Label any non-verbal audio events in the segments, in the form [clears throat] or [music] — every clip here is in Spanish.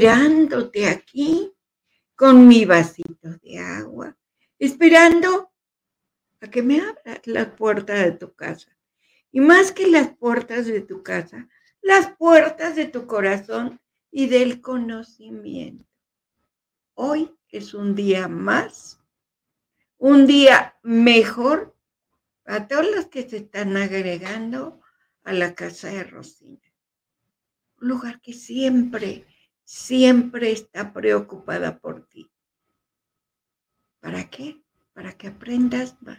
esperándote aquí con mi vasito de agua, esperando a que me abras la puerta de tu casa. Y más que las puertas de tu casa, las puertas de tu corazón y del conocimiento. Hoy es un día más, un día mejor a todos los que se están agregando a la casa de Rosina. Un lugar que siempre, siempre está preocupada por ti. ¿Para qué? Para que aprendas más.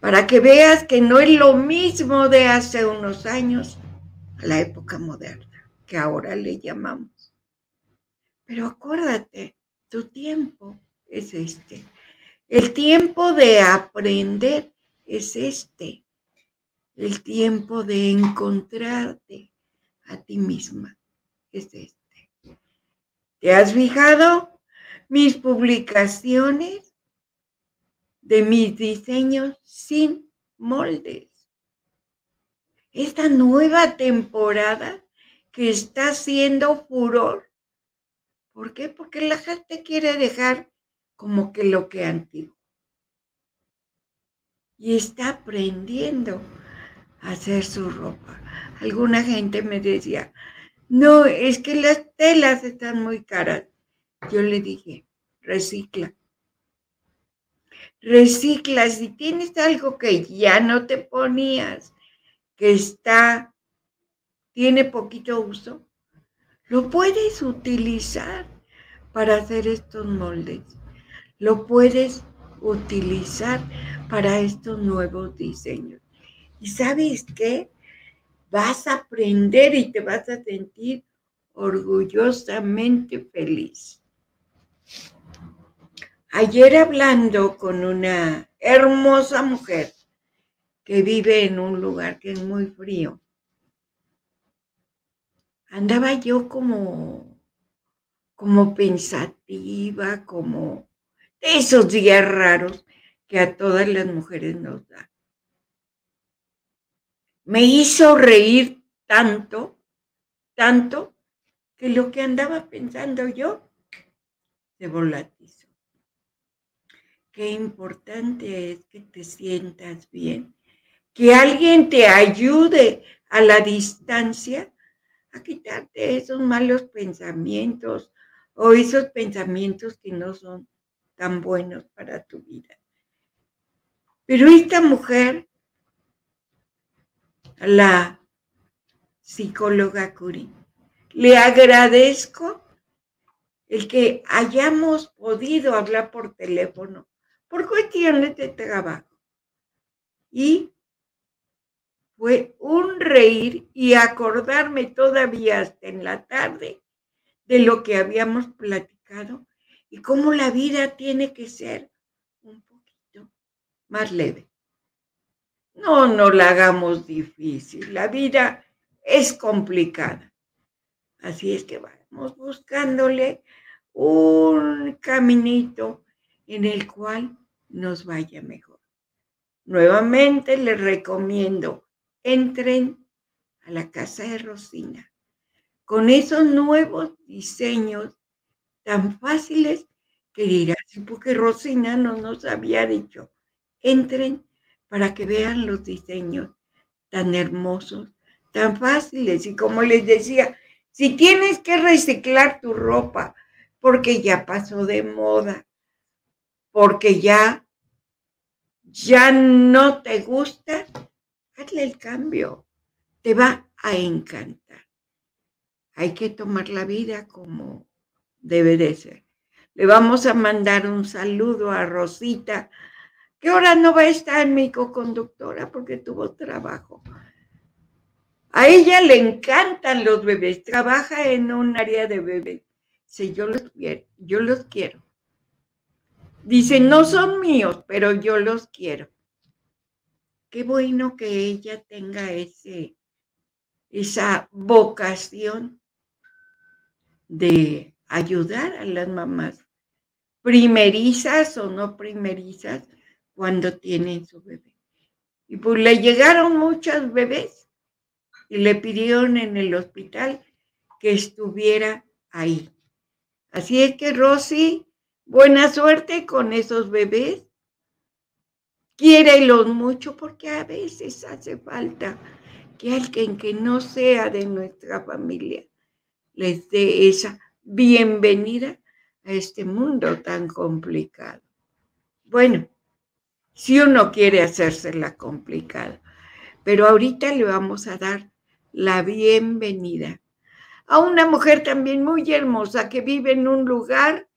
Para que veas que no es lo mismo de hace unos años a la época moderna, que ahora le llamamos. Pero acuérdate, tu tiempo es este. El tiempo de aprender es este. El tiempo de encontrarte a ti misma es este. ¿Te has fijado mis publicaciones de mis diseños sin moldes? Esta nueva temporada que está haciendo furor. ¿Por qué? Porque la gente quiere dejar como que lo que antiguo. Y está aprendiendo a hacer su ropa. Alguna gente me decía, no, es que las telas están muy caras. Yo le dije, recicla. Recicla. Si tienes algo que ya no te ponías, que está, tiene poquito uso, lo puedes utilizar para hacer estos moldes. Lo puedes utilizar para estos nuevos diseños. ¿Y sabes qué? Vas a aprender y te vas a sentir orgullosamente feliz. Ayer hablando con una hermosa mujer que vive en un lugar que es muy frío, andaba yo como, como pensativa, como esos días raros que a todas las mujeres nos dan me hizo reír tanto, tanto, que lo que andaba pensando yo se volatizó. Qué importante es que te sientas bien, que alguien te ayude a la distancia a quitarte esos malos pensamientos o esos pensamientos que no son tan buenos para tu vida. Pero esta mujer la psicóloga Curie. Le agradezco el que hayamos podido hablar por teléfono por cuestiones de trabajo. Y fue un reír y acordarme todavía hasta en la tarde de lo que habíamos platicado y cómo la vida tiene que ser un poquito más leve. No, no la hagamos difícil. La vida es complicada. Así es que vamos buscándole un caminito en el cual nos vaya mejor. Nuevamente les recomiendo, entren a la casa de Rosina con esos nuevos diseños tan fáciles que dirás, porque Rosina no nos había dicho, entren para que vean los diseños tan hermosos, tan fáciles. Y como les decía, si tienes que reciclar tu ropa porque ya pasó de moda, porque ya, ya no te gusta, hazle el cambio. Te va a encantar. Hay que tomar la vida como debe de ser. Le vamos a mandar un saludo a Rosita que ahora no va a estar mi co-conductora porque tuvo trabajo. A ella le encantan los bebés, trabaja en un área de bebés. Sí, yo los quiero, yo los quiero. Dice, no son míos, pero yo los quiero. Qué bueno que ella tenga ese, esa vocación de ayudar a las mamás primerizas o no primerizas cuando tienen su bebé. Y pues le llegaron muchos bebés y le pidieron en el hospital que estuviera ahí. Así es que Rosy, buena suerte con esos bebés. Quiérelos mucho porque a veces hace falta que alguien que no sea de nuestra familia les dé esa bienvenida a este mundo tan complicado. Bueno, si uno quiere hacérsela complicada, pero ahorita le vamos a dar la bienvenida a una mujer también muy hermosa que vive en un lugar,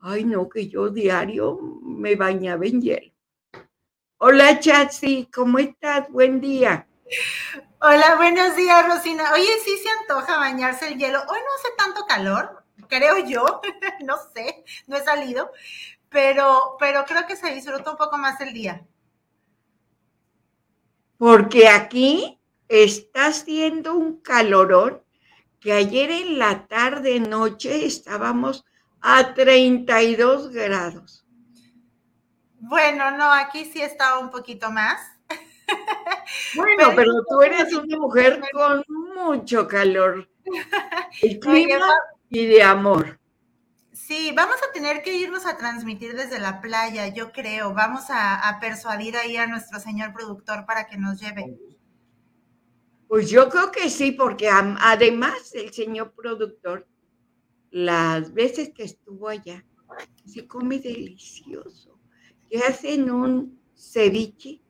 ay no, que yo diario me bañaba en hielo. Hola Chatsi, ¿cómo estás? Buen día. Hola, buenos días Rosina. Oye, sí se antoja bañarse el hielo. Hoy no hace tanto calor, creo yo, [laughs] no sé, no he salido, pero, pero creo que se disfruta un poco más el día. Porque aquí está haciendo un calorón que ayer en la tarde, noche, estábamos a 32 grados. Bueno, no, aquí sí estaba un poquito más. [laughs] Bueno, pero, tú eres una mujer con mucho calor. [laughs] El clima y de amor. Sí, vamos a tener que irnos a transmitir desde la playa, yo creo. Vamos a persuadir ahí a nuestro señor productor para que nos lleve. Pues yo creo que sí, porque además el señor productor, las veces que estuvo allá, se come delicioso. Que hacen un ceviche,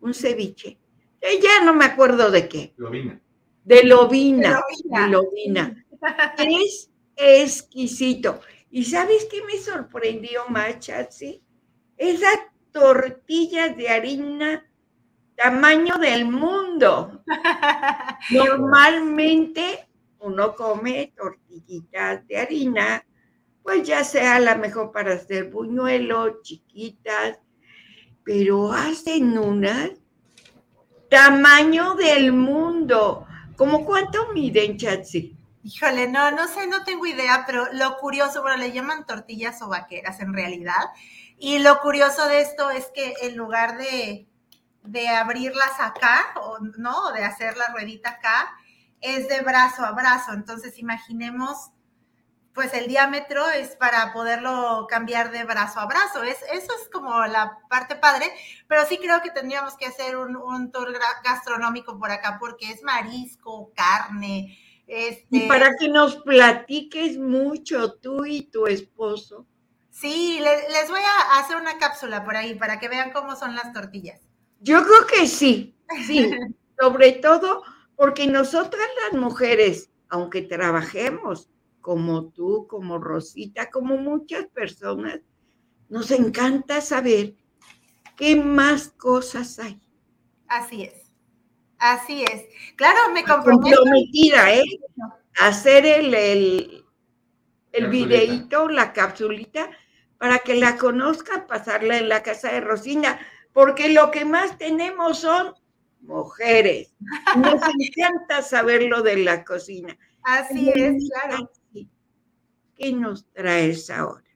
un ceviche. Eh, ya no me acuerdo de qué. Lobina. De lobina. De lobina. [laughs] Es exquisito. ¿Y sabes qué me sorprendió más, Chatsi? Esas tortillas de harina tamaño del mundo. [laughs] Normalmente uno come tortillitas de harina, pues ya sea la mejor para hacer buñuelos, chiquitas, pero hacen unas tamaño del mundo. ¿Cómo cuánto miden, Chatsi? Híjole, no, no sé, no tengo idea, pero lo curioso, bueno, le llaman tortillas o vaqueras en realidad. Y lo curioso de esto es que en lugar de, de abrirlas acá, o no, de hacer la ruedita acá, es de brazo a brazo. Entonces, imaginemos, pues el diámetro es para poderlo cambiar de brazo a brazo. Es, eso es como la parte padre, pero sí creo que tendríamos que hacer un, tour gastronómico por acá porque es marisco, carne. Este... Y para que nos platiques mucho tú y tu esposo. Sí, les voy a hacer una cápsula por ahí para que vean cómo son las tortillas. Yo creo que sí, sí, [laughs] sobre todo porque nosotras las mujeres, aunque trabajemos como tú, como Rosita, como muchas personas, nos encanta saber qué más cosas hay. Así es, así es. Claro, me comprometo. Comprometida, ¿eh? Hacer el, el, el videíto, la capsulita, para que la conozca, pasarla en la casa de Rosina porque lo que más tenemos son mujeres. Nos [laughs] encanta saber lo de la cocina. Así es, claro. ¿Qué nos traes ahora?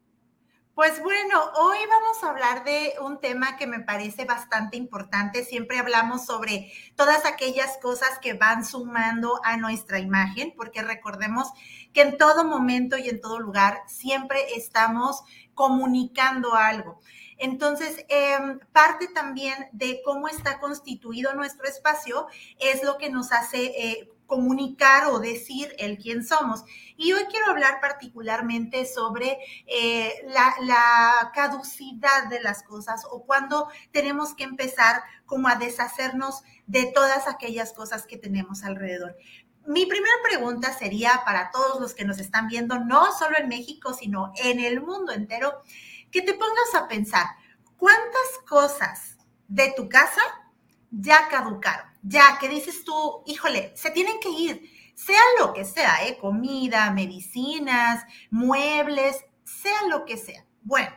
Pues bueno, hoy vamos a hablar de un tema que me parece bastante importante. Siempre hablamos sobre todas aquellas cosas que van sumando a nuestra imagen, porque recordemos que en todo momento y en todo lugar siempre estamos comunicando algo. Entonces, em, parte también de cómo está constituido nuestro espacio es lo que nos hace eh, comunicar o decir el quién somos. Y hoy quiero hablar particularmente sobre eh, la, la, caducidad de las cosas o cuando tenemos que empezar como a deshacernos de todas aquellas cosas que tenemos alrededor. Mi primera pregunta sería para todos los que nos están viendo, no solo en México, sino en el mundo entero que te pongas a pensar, ¿cuántas cosas de tu casa ya caducaron? Ya que dices tú, híjole, se tienen que ir, sea lo que sea, ¿eh? comida, medicinas, muebles, sea lo que sea. Bueno,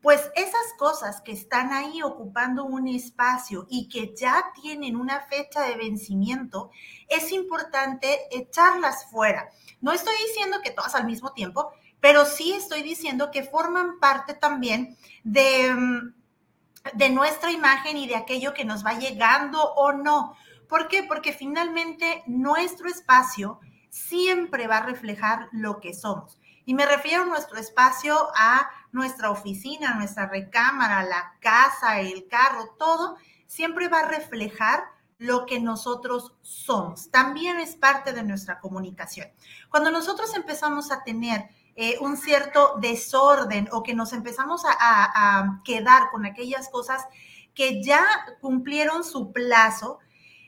pues esas cosas que están ahí ocupando un espacio y que ya tienen una fecha de vencimiento, es importante echarlas fuera. No estoy diciendo que todas al mismo tiempo, pero sí estoy diciendo que forman parte también de, mm, de nuestra imagen y de aquello que nos va llegando o no. ¿Por qué? Porque finalmente nuestro espacio siempre va a reflejar lo que somos. Y me refiero a nuestro espacio a nuestra oficina, nuestra recámara, la casa, el carro, todo, siempre va a reflejar lo que nosotros somos. También es parte de nuestra comunicación. Cuando nosotros empezamos a tener eh, un cierto desorden o que nos empezamos a quedar con aquellas cosas que ya cumplieron su plazo,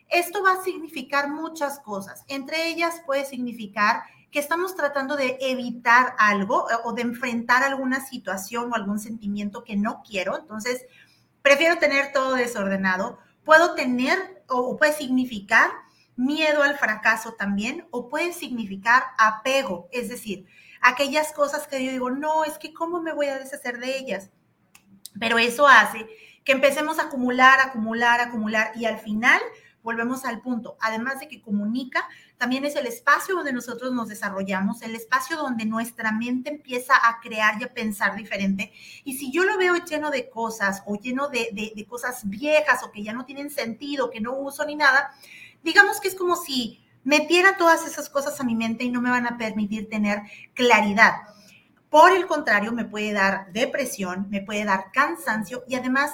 esto va a significar muchas cosas. Entre ellas puede significar que estamos tratando de evitar algo eh, o de enfrentar alguna situación o algún sentimiento que no quiero. Entonces, prefiero tener todo desordenado. Puedo tener o puede significar miedo al fracaso también o puede significar apego, es decir, aquellas cosas que yo digo, no, es que cómo me voy a deshacer de ellas. Pero eso hace que empecemos a acumular, acumular, acumular y al final volvemos al punto, además de que comunica, también es el espacio donde nosotros nos desarrollamos, el espacio donde nuestra mente empieza a crear y a pensar diferente. Y si yo lo veo lleno de cosas o lleno de, de, cosas viejas o que ya no tienen sentido, que no uso ni nada, digamos que es como si metiera todas esas cosas a mi mente y no me van a permitir tener claridad. Por el contrario, me puede dar depresión, me puede dar cansancio y además,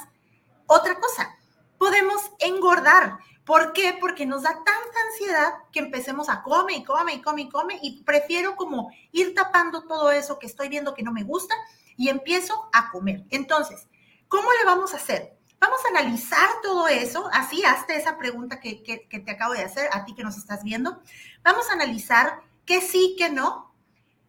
otra cosa, podemos engordar. ¿Por qué? Porque nos da tanta ansiedad que empecemos a come y come y come y come y prefiero como ir tapando todo eso que estoy viendo que no me gusta y empiezo a comer. Entonces, ¿cómo le vamos a hacer? Vamos a analizar todo eso, así hazte esa pregunta que, te acabo de hacer a ti que nos estás viendo. Vamos a analizar qué sí, qué no.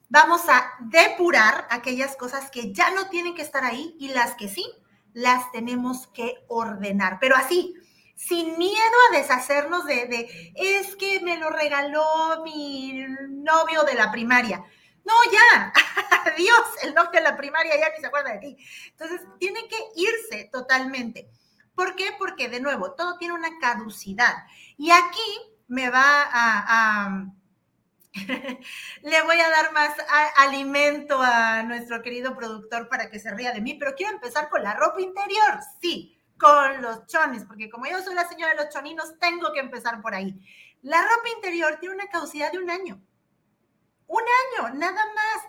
Vamos a depurar aquellas cosas que ya no tienen que estar ahí y las que sí, las tenemos que ordenar. Pero así, sin miedo a deshacernos de, es que me lo regaló mi novio de la primaria. No, ya, [laughs] adiós, el novio de la primaria ya ni se acuerda de ti. Entonces, tiene que irse totalmente. ¿Por qué? Porque, de nuevo, todo tiene una caducidad. Y aquí me va a, [laughs] le voy a dar más alimento a nuestro querido productor para que se ría de mí, pero quiero empezar con la ropa interior. Sí, con los chones, porque como yo soy la señora de los choninos, tengo que empezar por ahí. La ropa interior tiene una caducidad de un año. Un año, nada más.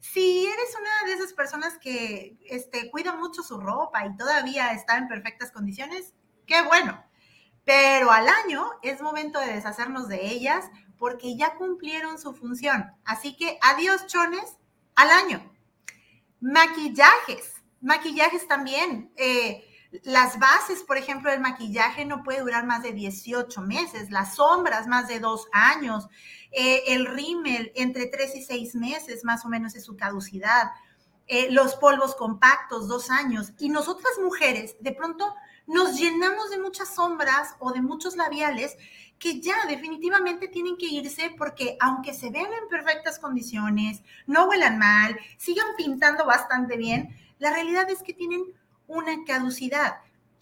Si eres una de esas personas que este, cuida mucho su ropa y todavía está en perfectas condiciones, qué bueno. Pero al año es momento de deshacernos de ellas porque ya cumplieron su función. Así que adiós chones al año. Maquillajes, maquillajes también. Eh, las bases, por ejemplo, del maquillaje no puede durar más de 18 meses, las sombras más de dos años, eh, el rímel entre 3 y 6 meses más o menos es su caducidad, eh, los polvos compactos dos años. Y nosotras mujeres de pronto nos llenamos de muchas sombras o de muchos labiales que ya definitivamente tienen que irse porque aunque se vean en perfectas condiciones, no huelan mal, sigan pintando bastante bien, la realidad es que tienen una caducidad.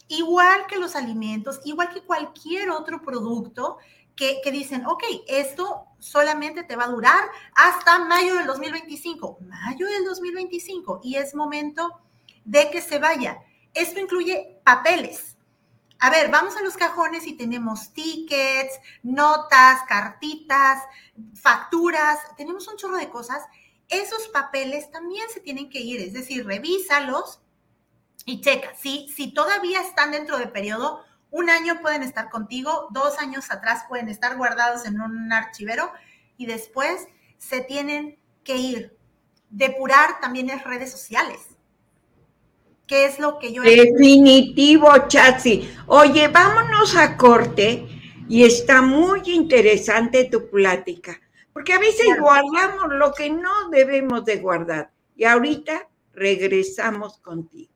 Igual que los alimentos, igual que cualquier otro producto que, dicen, ok, esto solamente te va a durar hasta mayo del 2025. Mayo del 2025 y es momento de que se vaya. Esto incluye papeles. A ver, vamos a los cajones y tenemos tickets, notas, cartitas, facturas, tenemos un chorro de cosas. Esos papeles también se tienen que ir, es decir, revísalos y checa, si, si todavía están dentro de periodo, un año pueden estar contigo, dos años atrás pueden estar guardados en un archivero y después se tienen que ir. Depurar también es redes sociales. ¿Qué es lo que yo... Definitivo, Chatsi. Oye, vámonos a corte y está muy interesante tu plática, porque a veces guardamos lo que no debemos de guardar y ahorita regresamos contigo.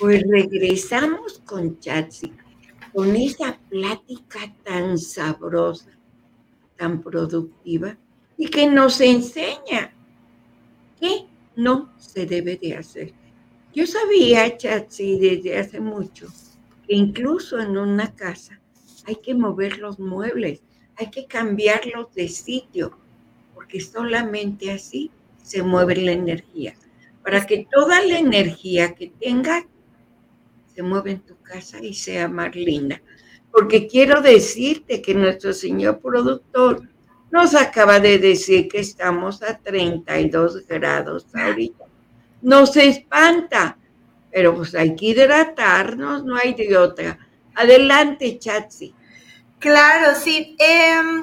Pues regresamos con Chatsi, con esa plática tan sabrosa, tan productiva y que nos enseña qué no se debe de hacer. Yo sabía, Chatsi, desde hace mucho, que incluso en una casa hay que mover los muebles, hay que cambiarlos de sitio, porque solamente así se mueve la energía. Para que toda la energía que tenga se mueve en tu casa y sea más linda. Porque quiero decirte que nuestro señor productor nos acaba de decir que estamos a 32 grados ahorita. Nos espanta, pero pues hay que hidratarnos, no hay de otra. Adelante, Chatsi. Claro, sí. Em,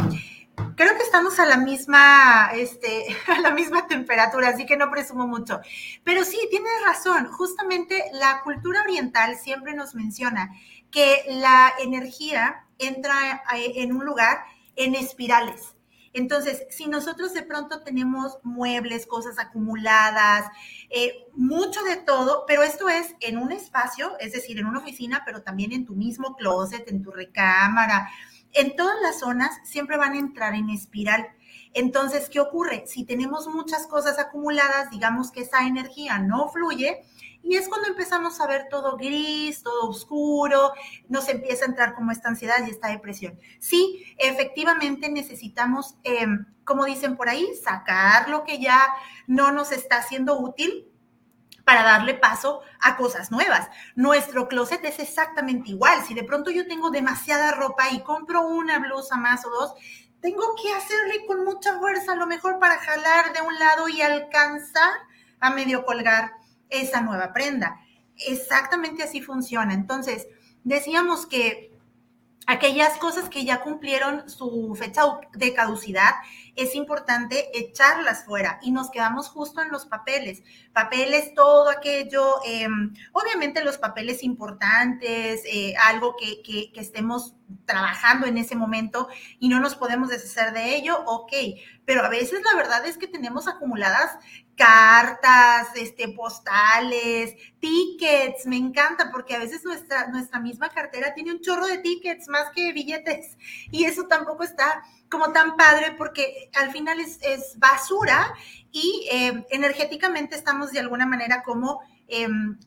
creo que estamos a la misma, este, [laughs] a la misma temperatura, así que no presumo mucho. Pero sí, tienes razón. Justamente la cultura oriental siempre nos menciona que la energía entra eh, en un lugar en espirales. Entonces, si nosotros de pronto tenemos muebles, cosas acumuladas, eh, mucho de todo, pero esto es en un espacio, es decir, en una oficina, pero también en tu mismo closet, en tu recámara, en todas las zonas siempre van a entrar en espiral. Entonces, ¿qué ocurre? Si tenemos muchas cosas acumuladas, digamos que esa energía no fluye, y es cuando empezamos a ver todo gris, todo oscuro, nos empieza a entrar como esta ansiedad y esta depresión. Sí, efectivamente necesitamos, em, como dicen por ahí, sacar lo que ya no nos está haciendo útil para darle paso a cosas nuevas. Nuestro closet es exactamente igual. Si de pronto yo tengo demasiada ropa y compro una blusa más o dos, tengo que hacerle con mucha fuerza, a lo mejor para jalar de un lado y alcanzar a medio colgar esa nueva prenda. Exactamente así funciona. Entonces, decíamos que aquellas cosas que ya cumplieron su fecha de caducidad, es importante echarlas fuera y nos quedamos justo en los papeles. Papeles, todo aquello, em, obviamente los papeles importantes, eh, algo que, que, estemos trabajando en ese momento y no nos podemos deshacer de ello, ok, pero a veces la verdad es que tenemos acumuladas cartas, este, postales, tickets, me encanta porque a veces nuestra, nuestra misma cartera tiene un chorro de tickets más que billetes y eso tampoco está como tan padre porque al final es, basura y eh, energéticamente estamos de alguna manera como... Em,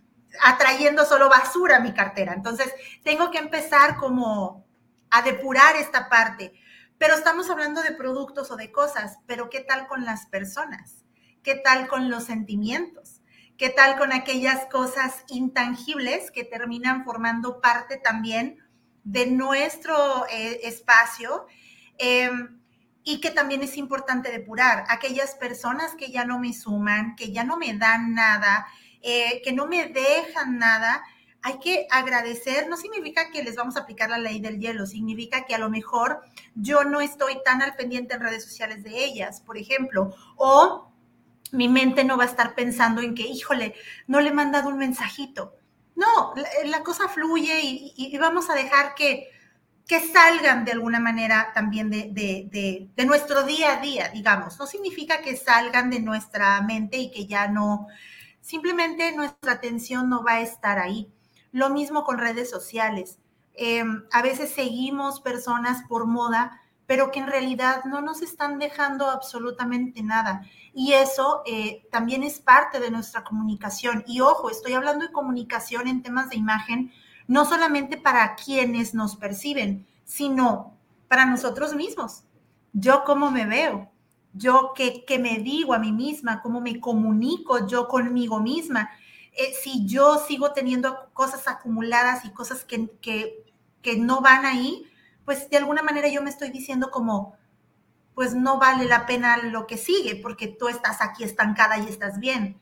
atrayendo solo basura a mi cartera. Entonces, tengo que empezar como a depurar esta parte. Pero estamos hablando de productos o de cosas, pero ¿qué tal con las personas? ¿Qué tal con los sentimientos? ¿Qué tal con aquellas cosas intangibles que terminan formando parte también de nuestro eh, espacio? Em, y que también es importante depurar. Aquellas personas que ya no me suman, que ya no me dan nada, eh, que no me dejan nada, hay que agradecer, no significa que les vamos a aplicar la ley del hielo, significa que a lo mejor yo no estoy tan al pendiente en redes sociales de ellas, por ejemplo, o mi mente no va a estar pensando en que, híjole, no le he mandado un mensajito. No, la, cosa fluye y, vamos a dejar que, que salgan de alguna manera también de, de, nuestro día a día, digamos. No significa que salgan de nuestra mente y que ya no, simplemente nuestra atención no va a estar ahí. Lo mismo con redes sociales. Em, a veces seguimos personas por moda, pero que en realidad no nos están dejando absolutamente nada. Y eso eh, también es parte de nuestra comunicación. Y ojo, estoy hablando de comunicación en temas de imagen, no solamente para quienes nos perciben, sino para nosotros mismos. Yo cómo me veo, yo qué, qué me digo a mí misma, cómo me comunico yo conmigo misma. Eh, si yo sigo teniendo cosas acumuladas y cosas que, que, que no van ahí, pues de alguna manera yo me estoy diciendo como, pues no vale la pena lo que sigue porque tú estás aquí estancada y estás bien.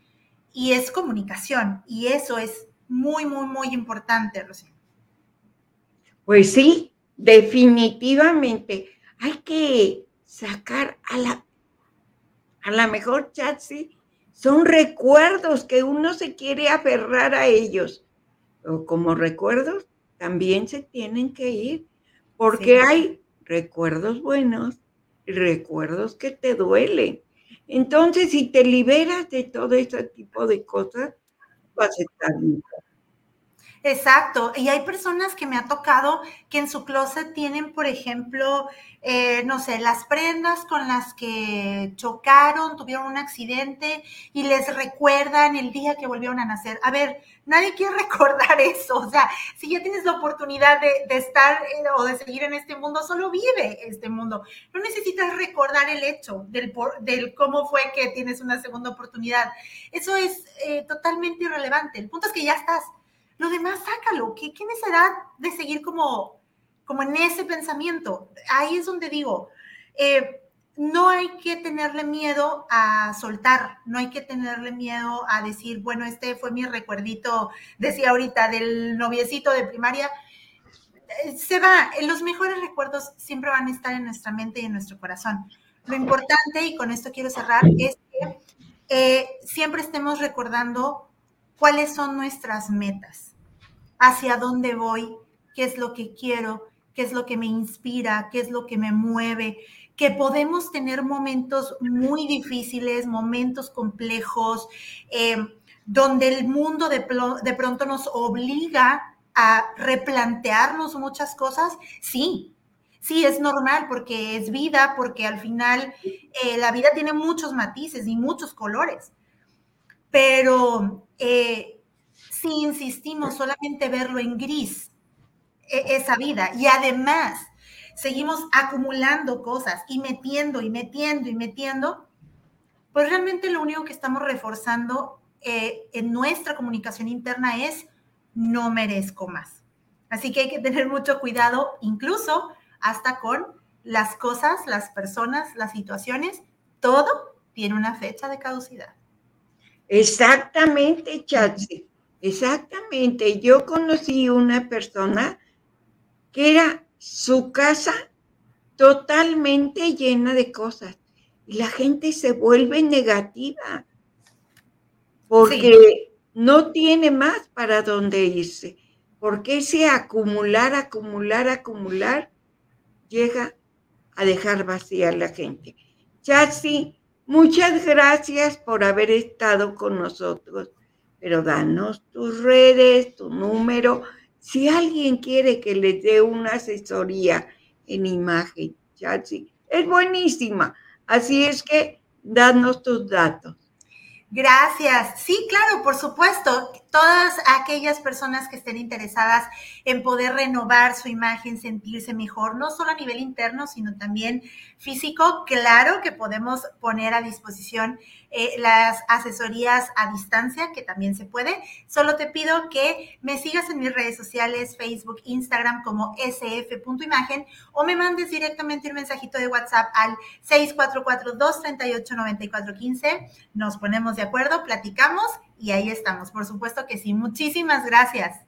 Y es comunicación y eso es muy, muy, muy importante, Rocío. Pues sí, definitivamente hay que sacar a la, a la mejor Chatsi, son recuerdos que uno se quiere aferrar a ellos. O como recuerdos, también se tienen que ir, porque hay recuerdos buenos recuerdos que te duelen. Entonces, si te liberas de todo ese tipo de cosas, vas a estar bien. Exacto, y hay personas que me ha tocado que en su closet tienen, por ejemplo, eh, no sé, las prendas con las que chocaron, tuvieron un accidente y les recuerdan el día que volvieron a nacer. A ver, nadie quiere [laughs] recordar eso, o sea, si ya tienes la oportunidad de, estar eh, o de seguir en este mundo, solo vive este mundo. No necesitas recordar el hecho del, del cómo fue que tienes una segunda oportunidad. Eso es eh, totalmente irrelevante. El punto es que ya estás lo demás, sácalo. ¿Qué, qué necesidad de seguir como, como en ese pensamiento? Ahí es donde digo, eh, no hay que tenerle miedo a soltar, no hay que tenerle miedo a decir, bueno, este fue mi recuerdito, decía ahorita, del noviecito de primaria. Eh, se va, los mejores recuerdos siempre van a estar en nuestra mente y en nuestro corazón. Lo importante, y con esto quiero cerrar, es que eh, siempre estemos recordando cuáles son nuestras metas hacia dónde voy, qué es lo que quiero, qué es lo que me inspira, qué es lo que me mueve, que podemos tener momentos muy difíciles, momentos complejos, em, donde el mundo de, pronto nos obliga a replantearnos muchas cosas, sí, sí, es normal porque es vida, porque al final eh, la vida tiene muchos matices y muchos colores, pero eh, si insistimos solamente verlo en gris, e, esa vida, y además seguimos acumulando cosas y metiendo y metiendo y metiendo, pues realmente lo único que estamos reforzando eh, en nuestra comunicación interna es no merezco más. Así que hay que tener mucho cuidado, incluso hasta con las cosas, las personas, las situaciones, todo tiene una fecha de caducidad. Exactamente, Chachi. Exactamente. Yo conocí una persona que era su casa totalmente llena de cosas y la gente se vuelve negativa porque no tiene más para dónde irse. Porque ese acumular, acumular, acumular llega a dejar vacía a la gente. Chassi, muchas gracias por haber estado con nosotros pero danos tus redes, tu número. Si alguien quiere que les dé una asesoría en imagen, Chatsi, es buenísima. Así es que danos tus datos. Gracias. Sí, claro, por supuesto. Todas aquellas personas que estén interesadas en poder renovar su imagen, sentirse mejor, no solo a nivel interno, sino también físico, claro que podemos poner a disposición eh, las asesorías a distancia, que también se puede. Solo te pido que me sigas en mis redes sociales, Facebook, Instagram como sf.imagen o me mandes directamente un mensajito de WhatsApp al 644-238-9415. Nos ponemos de acuerdo, platicamos y ahí estamos. Por supuesto que sí. Muchísimas gracias.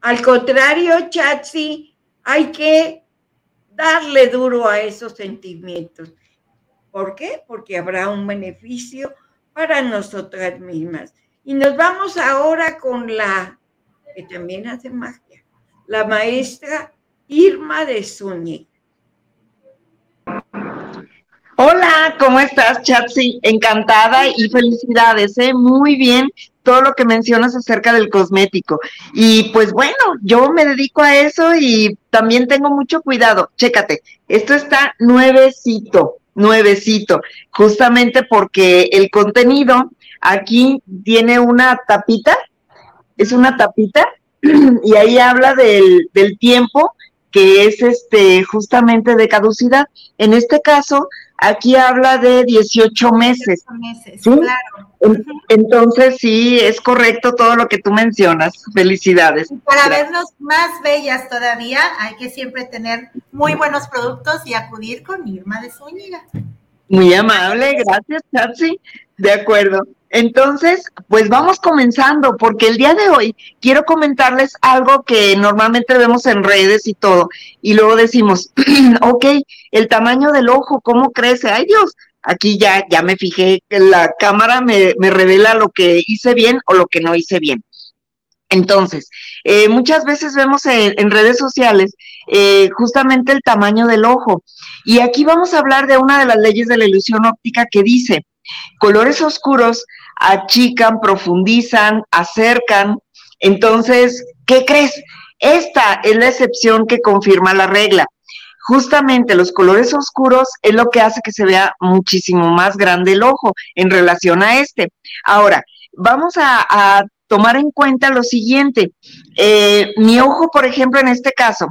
Al contrario, Chatsi, hay que darle duro a esos sentimientos. ¿Por qué? Porque habrá un beneficio para nosotras mismas. Y nos vamos ahora con la, que también hace magia, la maestra Irma de Zúñiga. Hola, ¿cómo estás, Chatsi? Encantada y felicidades, ¿eh? Muy bien todo lo que mencionas acerca del cosmético. Y pues bueno, yo me dedico a eso y también tengo mucho cuidado. Chécate, esto está nuevecito, nuevecito, justamente porque el contenido aquí tiene una tapita, es una tapita, [clears throat] y ahí habla del, del tiempo que es este justamente de caducidad. En este caso, aquí habla de 18 meses. 18 meses, claro. Entonces, sí, es correcto todo lo que tú mencionas. Felicidades. para vernos más bellas todavía, hay que siempre tener muy buenos productos y acudir con Irma de Zúñiga. Muy amable, gracias, Chatsi. De acuerdo. Entonces, pues vamos comenzando, porque el día de hoy quiero comentarles algo que normalmente vemos en redes y todo, y luego decimos, [clears throat] ok, el tamaño del ojo, ¿cómo crece? Ay Dios, aquí ya, ya me fijé la cámara me, me revela lo que hice bien o lo que no hice bien. Entonces, eh, muchas veces vemos en, redes sociales eh, justamente el tamaño del ojo. Y aquí vamos a hablar de una de las leyes de la ilusión óptica que dice, colores oscuros achican, profundizan, acercan. Entonces, ¿qué crees? Esta es la excepción que confirma la regla. Justamente los colores oscuros es lo que hace que se vea muchísimo más grande el ojo en relación a este. Ahora, vamos a, tomar en cuenta lo siguiente. Eh, mi ojo, por ejemplo, en este caso,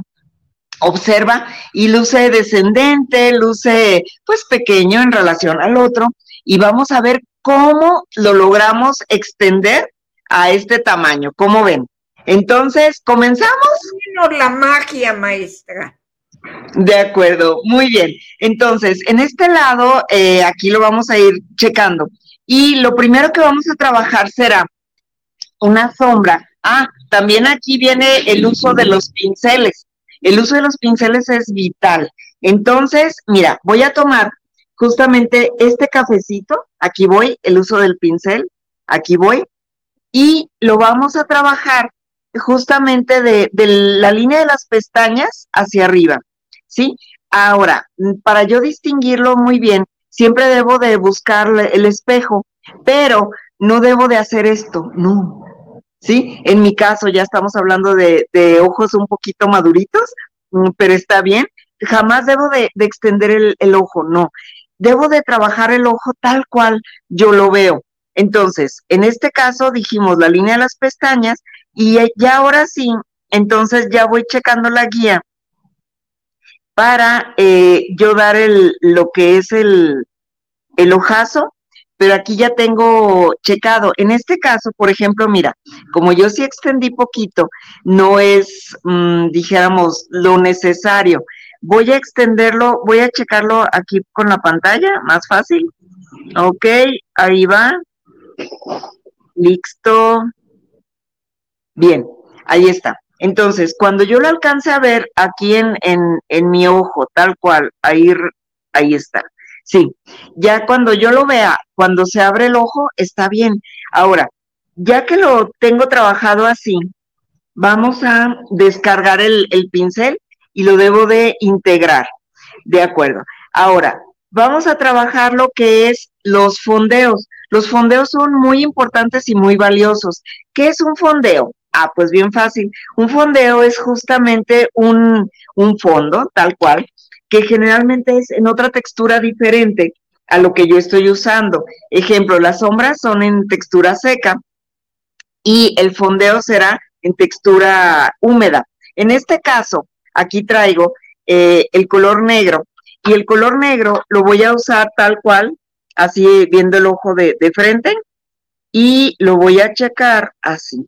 observa y luce descendente, luce pues pequeño en relación al otro y vamos a ver cómo lo logramos extender a este tamaño. ¿Cómo ven? Entonces, ¿comenzamos? La magia, maestra. De acuerdo, muy bien. Entonces, en este lado, eh, aquí lo vamos a ir checando. Y lo primero que vamos a trabajar será una sombra. Ah, también aquí viene el uso de los pinceles. El uso de los pinceles es vital. Entonces, mira, voy a tomar justamente este cafecito, aquí voy, el uso del pincel, aquí voy, y lo vamos a trabajar justamente de, la línea de las pestañas hacia arriba, ¿sí? Ahora, para yo distinguirlo muy bien, siempre debo de buscar el espejo, pero no debo de hacer esto, no, ¿sí? En mi caso ya estamos hablando de, ojos un poquito maduritos, mm, pero está bien, jamás debo de, extender el, ojo, no debo de trabajar el ojo tal cual yo lo veo. Entonces, en este caso dijimos la línea de las pestañas y ya ahora sí, entonces ya voy checando la guía para eh, yo dar lo que es el, el ojazo, pero aquí ya tengo checado. En este caso, por ejemplo, mira, como yo sí extendí poquito, no es, mm, dijéramos, lo necesario. Voy a extenderlo, voy a checarlo aquí con la pantalla, más fácil. Ok, ahí va. Listo. Bien, ahí está. Entonces, cuando yo lo alcance a ver aquí en, en, en mi ojo, tal cual, ahí, ahí está. Sí, ya cuando yo lo vea, cuando se abre el ojo, está bien. Ahora, ya que lo tengo trabajado así, vamos a descargar el, el pincel y lo debo de integrar. De acuerdo. Ahora, vamos a trabajar lo que es los fondeos. Los fondeos son muy importantes y muy valiosos. ¿Qué es un fondeo? Ah, pues bien fácil. Un fondeo es justamente un, un fondo, tal cual, que generalmente es en otra textura diferente a lo que yo estoy usando. Ejemplo, las sombras son en textura seca y el fondeo será en textura húmeda. En este caso, aquí traigo eh, el color negro. Y el color negro lo voy a usar tal cual, así viendo el ojo de, de frente. Y lo voy a checar así.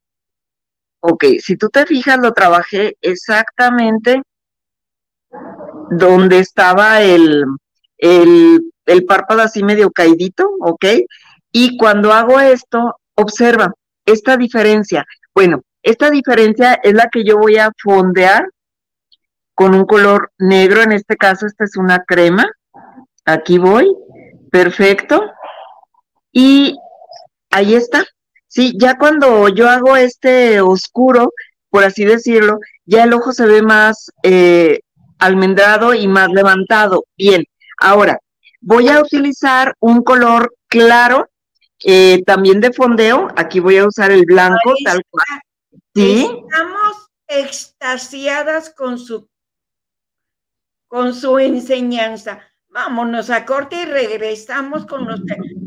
Ok, si tú te fijas, lo trabajé exactamente donde estaba el, el, el párpado así medio caidito, ¿ok? Y cuando hago esto, observa esta diferencia. Bueno, Esta diferencia es la que yo voy a fondear con un color negro, en este caso esta es una crema. Aquí voy, perfecto. Y ahí está. Sí, ya cuando yo hago este oscuro, por así decirlo, ya el ojo se ve más eh, almendrado y más levantado. Bien, ahora voy a utilizar un color claro, eh, también de fondeo. Aquí voy a usar el blanco, tal cual. ¿Sí? Estamos extasiadas con su, con su enseñanza. Vámonos a corte y regresamos con los...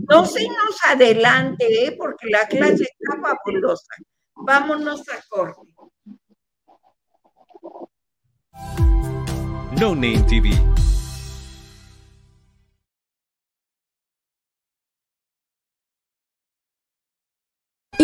No se nos adelante, ¿eh? porque la clase está fabulosa. Vámonos a corte. No Name TV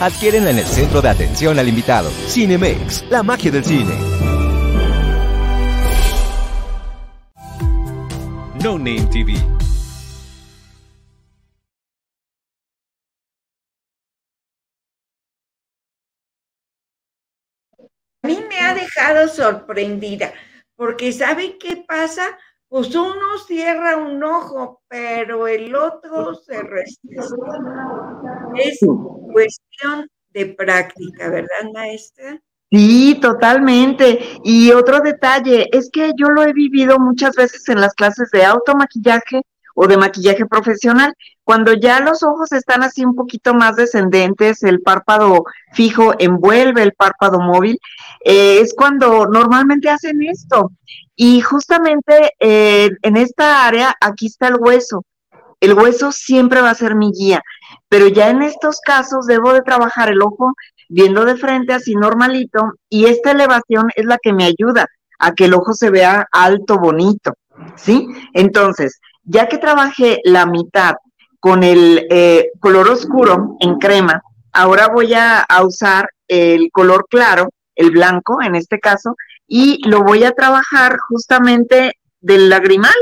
Adquieren en el centro de atención al invitado. Cinemex, la magia del cine. No Name TV. A mí me ha dejado sorprendida, porque ¿saben qué pasa? Pues uno cierra un ojo, pero el otro se resiste. Es cuestión de práctica, ¿verdad, maestra? Sí, totalmente. Y otro detalle es que yo lo he vivido muchas veces en las clases de automaquillaje o de maquillaje profesional. Cuando ya los ojos están así un poquito más descendentes, el párpado fijo envuelve el párpado móvil, eh, es cuando normalmente hacen esto. Y justamente eh, en esta área, aquí está el hueso. El hueso siempre va a ser mi guía, pero ya en estos casos debo de trabajar el ojo viendo de frente así normalito y esta elevación es la que me ayuda a que el ojo se vea alto, bonito, ¿sí? Entonces, ya que trabajé la mitad con el eh, color oscuro en crema, ahora voy a usar el color claro, el blanco en este caso, y lo voy a trabajar justamente del lagrimal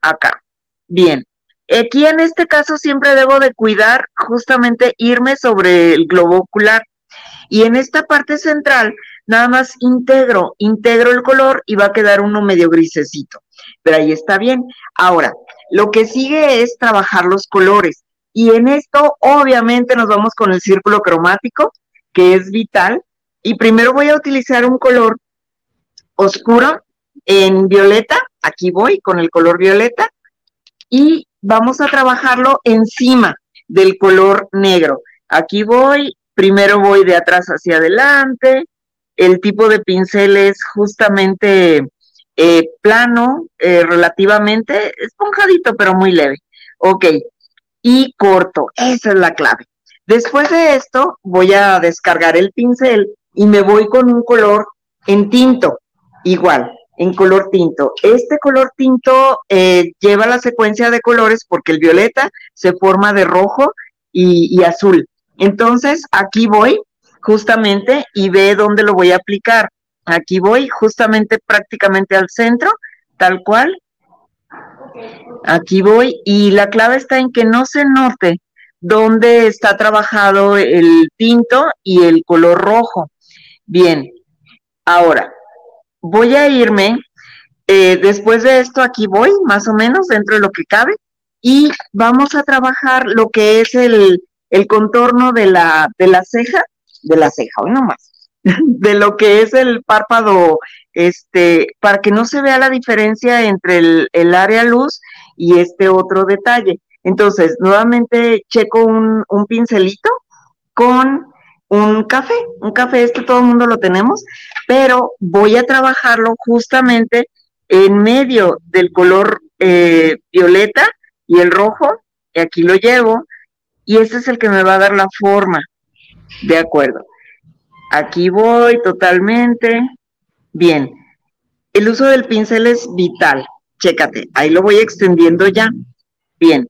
acá. Bien, aquí en este caso siempre debo de cuidar justamente irme sobre el globo ocular y en esta parte central nada más integro, integro el color y va a quedar uno medio grisecito. Pero ahí está bien. Ahora, lo que sigue es trabajar los colores. Y en esto, obviamente, nos vamos con el círculo cromático, que es vital. Y primero voy a utilizar un color oscuro en violeta, aquí voy con el color violeta, y vamos a trabajarlo encima del color negro. Aquí voy, primero voy de atrás hacia adelante, el tipo de pincel es justamente eh, plano, eh, relativamente esponjadito, pero muy leve. Ok, y corto, esa es la clave. Después de esto, voy a descargar el pincel y me voy con un color en tinto igual, en color tinto. Este color tinto eh, lleva la secuencia de colores porque el violeta se forma de rojo y, azul. Entonces, aquí voy justamente y ve dónde lo voy a aplicar. Aquí voy justamente prácticamente al centro, tal cual. Aquí voy y la clave está en que no se note dónde está trabajado el tinto y el color rojo. Bien, ahora voy a irme, eh, después de esto aquí voy, más o menos, dentro de lo que cabe, y vamos a trabajar lo que es el, contorno de la, de la ceja, de la ceja, hoy nomás, [laughs] de lo que es el párpado, este, para que no se vea la diferencia entre el, área luz y este otro detalle. Entonces, nuevamente checo un, pincelito con un café, un café este todo el mundo lo tenemos, pero voy a trabajarlo justamente en medio del color eh, violeta y el rojo, y aquí lo llevo, y ese es el que me va a dar la forma. De acuerdo. Aquí voy totalmente. Bien. El uso del pincel es vital. Chécate, ahí lo voy extendiendo ya. Bien.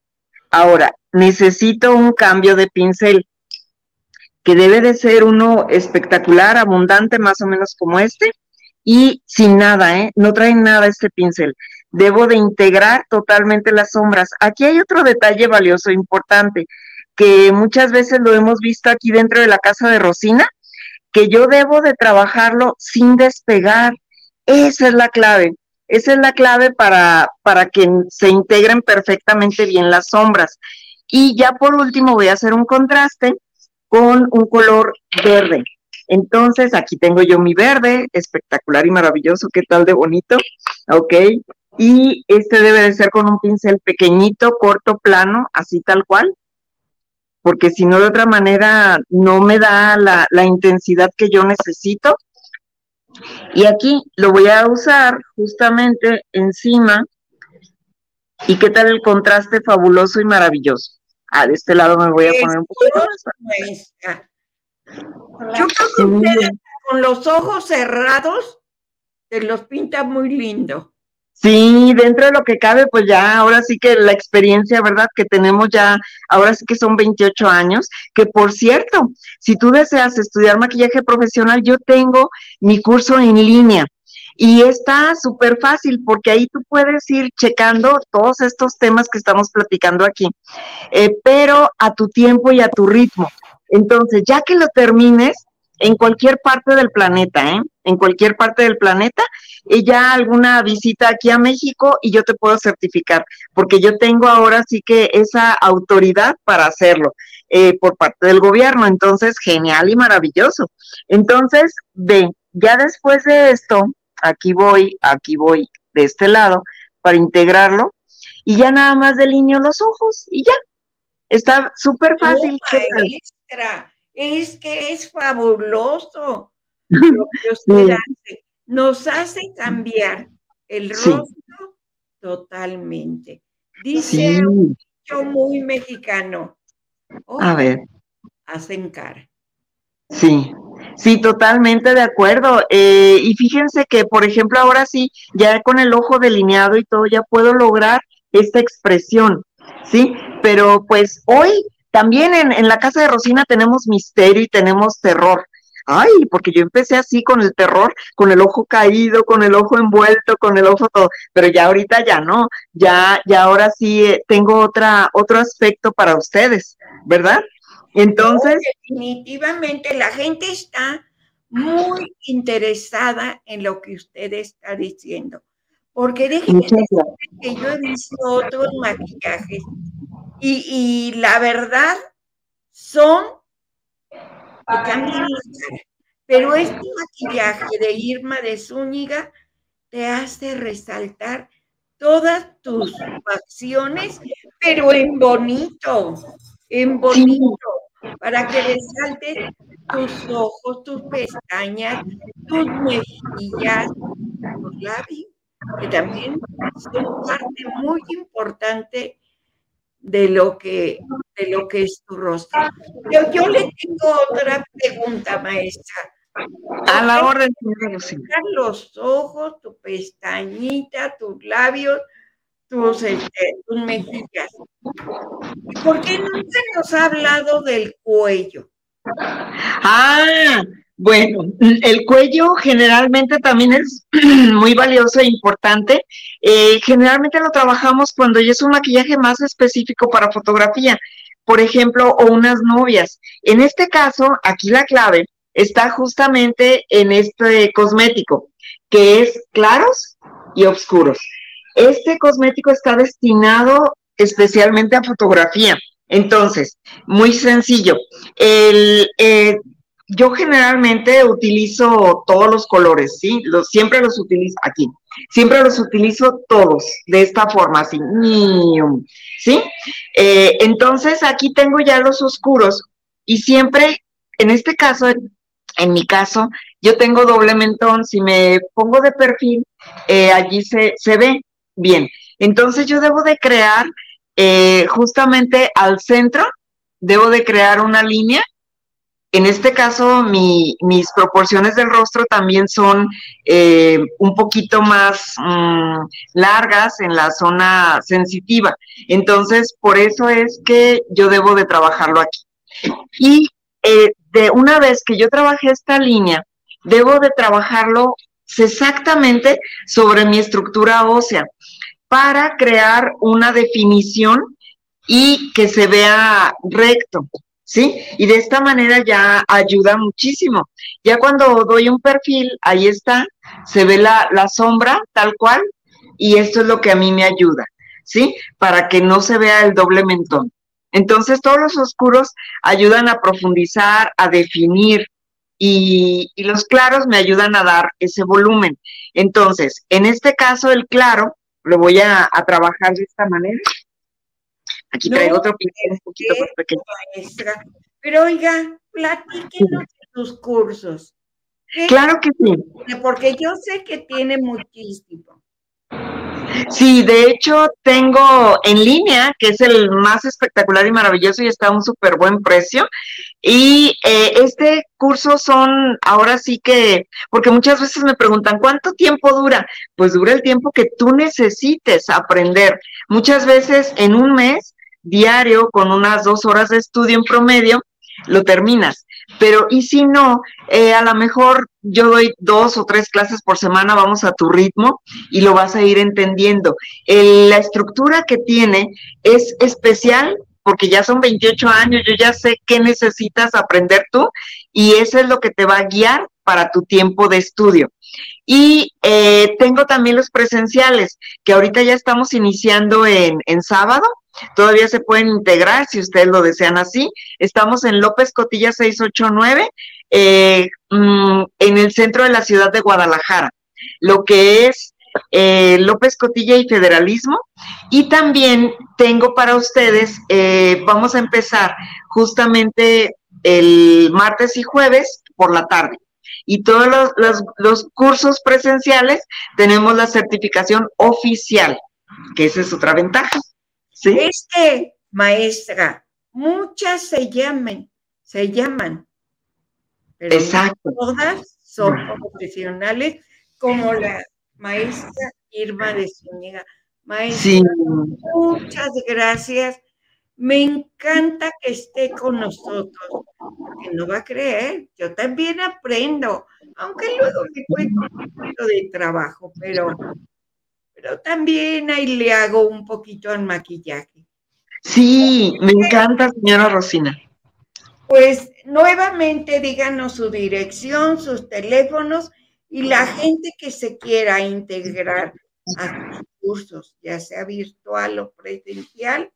Ahora, necesito un cambio de pincel que debe de ser uno espectacular, abundante, más o menos como este, y sin nada, ¿eh? No trae nada este pincel. Debo de integrar totalmente las sombras. Aquí hay otro detalle valioso, importante, que muchas veces lo hemos visto aquí dentro de la casa de Rosina, que yo debo de trabajarlo sin despegar. Esa es la clave. Esa es la clave para, para que se integren perfectamente bien las sombras. Y ya por último voy a hacer un contraste con un color verde. Entonces, aquí tengo yo mi verde, espectacular y maravilloso, qué tal de bonito, ok. Y este debe de ser con un pincel pequeñito, corto, plano, así tal cual, porque si no de otra manera no me da la, la intensidad que yo necesito. Y aquí lo voy a usar justamente encima. ¿Y qué tal el contraste fabuloso y maravilloso? Ah, de este lado me voy a poner un poco más. Yo creo que con los ojos cerrados te los pinta muy lindo. Sí, dentro de lo que cabe, pues ya, ahora sí que la experiencia, ¿verdad? Que tenemos ya, ahora sí que son 28 años, que por cierto, si tú deseas estudiar maquillaje profesional, yo tengo mi curso en línea. Y está súper fácil porque ahí tú puedes ir checando todos estos temas que estamos platicando aquí, eh, pero a tu tiempo y a tu ritmo. Entonces, ya que lo termines, en cualquier parte del planeta, ¿eh? En cualquier parte del planeta, y ya alguna visita aquí a México y yo te puedo certificar, porque yo tengo ahora sí que esa autoridad para hacerlo eh, por parte del gobierno. Entonces, genial y maravilloso. Entonces, ve, ya después de esto, aquí voy, aquí voy de este lado para integrarlo y ya nada más delineo los ojos y ya. Está súper fácil. es que es fabuloso lo que [laughs] usted hace. Nos hace cambiar el rostro totalmente. Dice un dicho muy mexicano. a ver. Hacen cara. Sí, Sí, totalmente de acuerdo. Eh, y fíjense que, por ejemplo, ahora sí, ya con el ojo delineado y todo, ya puedo lograr esta expresión, ¿sí? Pero pues hoy también en, en la casa de Rosina tenemos misterio y tenemos terror. Ay, porque yo empecé así con el terror, con el ojo caído, con el ojo envuelto, con el ojo todo, pero ya ahorita ya no, ya, ya ahora sí eh, tengo otra, otro aspecto para ustedes, ¿verdad? Entonces. definitivamente la gente está muy interesada en lo que usted está diciendo. Porque déjenme que yo he visto otros maquillajes y, la verdad son Pero este maquillaje de Irma de Zúñiga te hace resaltar todas tus facciones, pero en bonito, en bonito para que resaltes tus ojos, tus pestañas, tus mejillas, tus labios, que también son parte muy importante de lo que, de lo que es tu rostro. Yo, yo le tengo otra pregunta, maestra. A la orden, Los ojos, tu pestañita, tus labios, tus, este, tus mejillas. ¿Por qué nunca nos ha hablado del cuello? Ah, Bueno, el cuello generalmente también es [clears throat] muy valioso e importante. Eh, generalmente lo trabajamos cuando ya es un maquillaje más específico para fotografía, por ejemplo, o unas novias. En este caso, aquí la clave está justamente en este cosmético, que es claros y oscuros. Este cosmético está destinado especialmente a fotografía. Entonces, muy sencillo. El, eh, yo generalmente utilizo todos los colores, ¿sí? Los, siempre los utilizo aquí. Siempre los utilizo todos de esta forma, así. ¿Sí? Eh, entonces, aquí tengo ya los oscuros y siempre, en este caso, en mi caso, yo tengo doble mentón. Si me pongo de perfil, eh, allí se, se ve bien. Entonces, yo debo de crear eh, justamente al centro, debo de crear una línea en este caso, mis proporciones del rostro también son eh, un poquito más mm, largas en la zona sensitiva. Entonces, por eso es que yo debo de trabajarlo aquí. Y eh, de una vez que yo trabajé esta línea, debo de trabajarlo exactamente sobre mi estructura ósea para crear una definición y que se vea recto. ¿Sí? Y de esta manera ya ayuda muchísimo. Ya cuando doy un perfil, ahí está, se ve la, sombra tal cual y esto es lo que a mí me ayuda, ¿sí? Para que no se vea el doble mentón. Entonces, todos los oscuros ayudan a profundizar, a definir y, los claros me ayudan a dar ese volumen. Entonces, en este caso, el claro lo voy a, a trabajar de esta manera. Aquí traigo otro pincel un poquito más pequeño. Pero oiga, platíquenos [laughs] de tus cursos. Claro que sí. Porque yo sé que tiene muchísimo. Sí, de hecho tengo en línea, que es el más espectacular y maravilloso y está a un súper buen precio. Y eh, este curso son, ahora sí que, porque muchas veces me preguntan, ¿cuánto tiempo dura? Pues dura el tiempo que tú necesites aprender. Muchas veces en un mes diario con unas dos horas de estudio en promedio, lo terminas. Pero, y si no, eh, a lo mejor yo doy dos o tres clases por semana, vamos a tu ritmo y lo vas a ir entendiendo. la estructura que tiene es especial porque ya son 28 años, yo ya sé qué necesitas aprender tú y eso es lo que te va a guiar para tu tiempo de estudio. Y eh, tengo también los presenciales, que ahorita ya estamos iniciando en, sábado, Todavía se pueden integrar si ustedes lo desean así. Estamos en López Cotilla 689, eh, mm, en el centro de la ciudad de Guadalajara, lo que es eh, López Cotilla y Federalismo. Y también tengo para ustedes, eh, vamos a empezar justamente el martes y jueves por la tarde. Y todos los, los cursos presenciales tenemos la certificación oficial, que esa es otra ventaja. Es que, maestra, muchas se llaman, se llaman, pero todas son profesionales, como la maestra Irma de Zúñiga. Maestra, muchas gracias. Me encanta que esté con nosotros, porque no va a creer, yo también aprendo, aunque luego me cuesta un poquito de trabajo, pero pero también ahí le hago un poquito al maquillaje. Sí, me encanta, señora Rosina. Pues nuevamente díganos su dirección, sus teléfonos y la gente que se quiera integrar a sus cursos, ya sea virtual o presencial,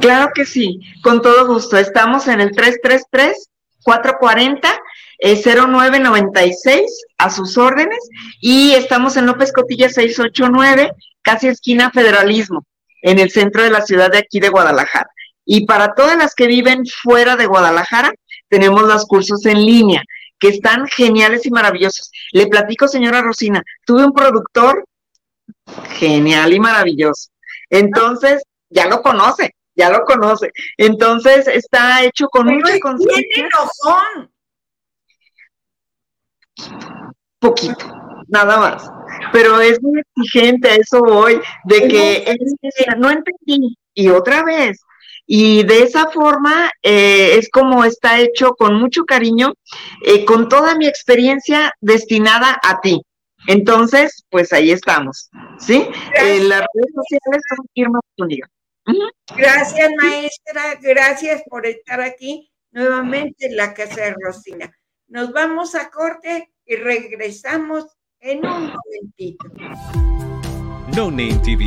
Claro que sí, con todo gusto. Estamos en el 333 440 0996 a sus órdenes y estamos en López Cotilla 689, casi esquina Federalismo, en el centro de la ciudad de aquí de Guadalajara. Y para todas las que viven fuera de Guadalajara, tenemos los cursos en línea, que están geniales y maravillosos. Le platico, señora Rosina, tuve un productor genial y maravilloso. Entonces, ya lo conoce, ya lo conoce. Entonces, está hecho con mucha conciencia poquito, nada más. Pero es muy exigente, a eso voy, de que no entendí, y otra vez, y de esa forma eh, es como está hecho con mucho cariño, eh, con toda mi experiencia destinada a ti. Entonces, pues ahí estamos, ¿sí? Eh, las redes sociales son Irma Zúñiga. Gracias, maestra. Gracias por estar aquí nuevamente en la casa de Rosina. Nos vamos a corte y regresamos en un momentito. No Name TV.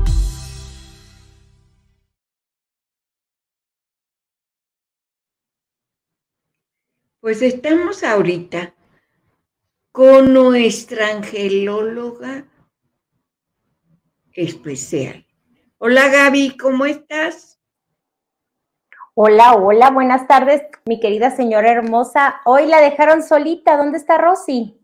Pues estamos ahorita con nuestra angelóloga especial. Hola Gaby, ¿cómo estás? Hola, hola, buenas tardes, mi querida señora hermosa. Hoy la dejaron solita, ¿dónde está Rosy?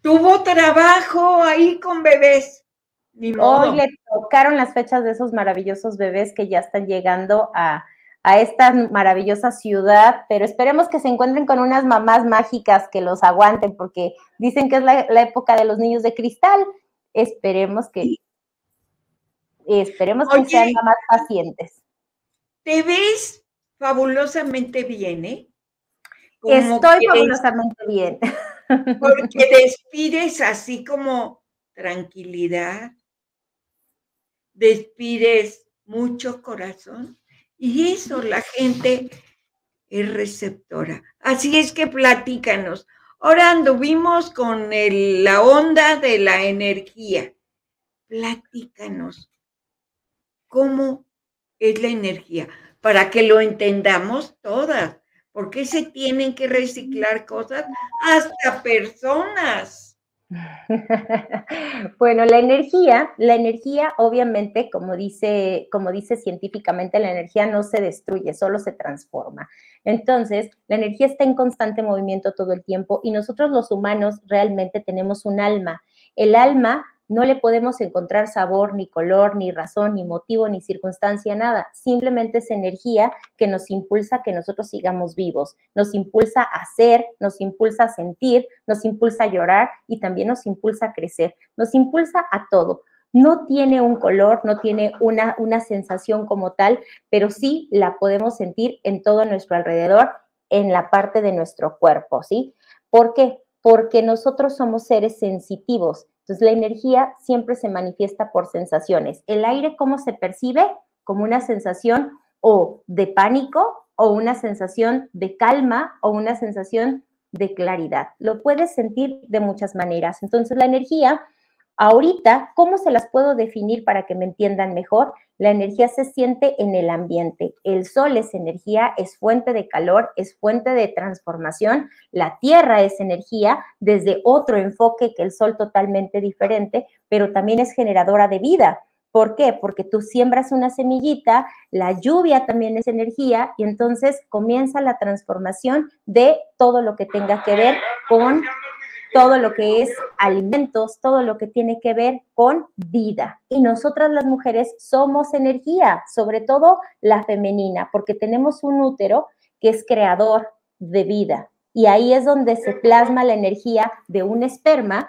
Tuvo trabajo ahí con bebés. Ni modo. Hoy le tocaron las fechas de esos maravillosos bebés que ya están llegando a, a esta maravillosa ciudad, pero esperemos que se encuentren con unas mamás mágicas que los aguanten, porque dicen que es la, la época de los niños de cristal. Esperemos que, esperemos que sean mamás pacientes. Te ves fabulosamente bien, ¿eh? Como Estoy que- fabulosamente bien. [laughs] Porque despides así como tranquilidad, despides mucho corazón y eso la gente es receptora. Así es que platícanos. Ahora anduvimos con el- la onda de la energía. Platícanos cómo es la energía para que lo entendamos todas. ¿Por qué se tienen que reciclar cosas? Hasta personas. [laughs] Bueno, la energía, la energía obviamente, como dice, como dice científicamente, la energía no se destruye, solo se transforma. Entonces, la energía está en constante movimiento todo el tiempo y nosotros los humanos realmente tenemos un alma. El alma no le podemos encontrar sabor, ni color, ni razón, ni motivo, ni circunstancia, nada. Simplemente es energía que nos impulsa a que nosotros sigamos vivos, nos impulsa a hacer, nos impulsa a sentir, nos impulsa a llorar y también nos impulsa a crecer, nos impulsa a todo. No tiene un color, no tiene una, una sensación como tal, pero sí la podemos sentir en todo nuestro alrededor, en la parte de nuestro cuerpo, ¿sí? ¿Por qué? Porque nosotros somos seres sensitivos. Entonces, la energía siempre se manifiesta por sensaciones. El aire, ¿cómo se percibe? Como una sensación o de pánico o una sensación de calma o una sensación de claridad. Lo puedes sentir de muchas maneras. Entonces, la energía Ahorita, ¿cómo se las puedo definir para que me entiendan mejor? La energía se siente en el ambiente. El sol es energía, es fuente de calor, es fuente de transformación. La tierra es energía desde otro enfoque que el sol totalmente diferente, pero también es generadora de vida. ¿Por qué? Porque tú siembras una semillita, la lluvia también es energía y entonces comienza la transformación de todo lo que tenga que ver con todo lo que es alimentos, todo lo que tiene que ver con vida. Y nosotras las mujeres somos energía, sobre todo la femenina, porque tenemos un útero que es creador de vida. Y ahí es donde se plasma la energía de un esperma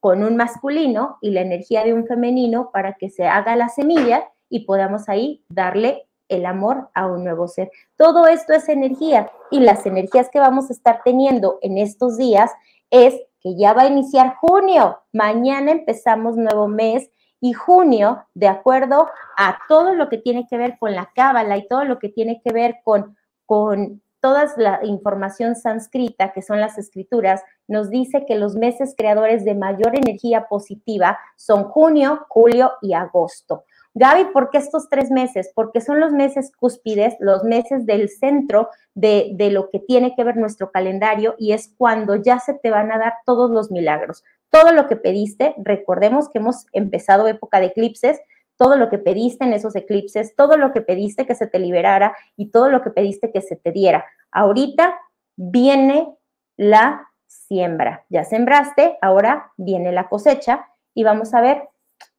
con un masculino y la energía de un femenino para que se haga la semilla y podamos ahí darle el amor a un nuevo ser. Todo esto es energía y las energías que vamos a estar teniendo en estos días es que ya va a iniciar junio. Mañana empezamos nuevo mes y junio, de acuerdo a todo lo que tiene que ver con la cábala y todo lo que tiene que ver con, con toda la información sánscrita, que son las escrituras, nos dice que los meses creadores de mayor energía positiva son junio, julio y agosto. Gaby, ¿por qué estos tres meses? Porque son los meses cúspides, los meses del centro de, de, lo que tiene que ver nuestro calendario y es cuando ya se te van a dar todos los milagros. Todo lo que pediste, recordemos que hemos empezado época de eclipses, todo lo que pediste en esos eclipses, todo lo que pediste que se te liberara y todo lo que pediste que se te diera. Ahorita viene la siembra. Ya sembraste, ahora viene la cosecha y vamos a ver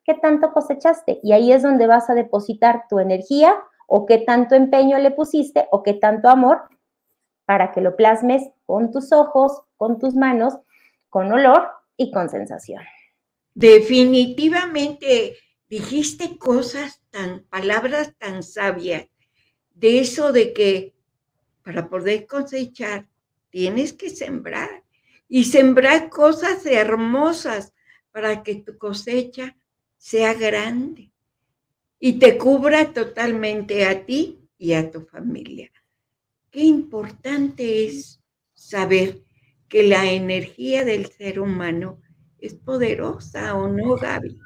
qué tanto cosechaste. Y ahí es donde vas a depositar tu energía o qué tanto empeño le pusiste o qué tanto amor para que lo plasmes con tus ojos, con tus manos, con olor y con sensación. Definitivamente dijiste cosas tan, palabras tan sabias, de eso de que para poder cosechar tienes que sembrar y sembrar cosas hermosas para que tu cosecha sea grande y te cubra totalmente a ti y a tu familia. Qué importante es saber que la energía del ser humano es poderosa o no, Gaby.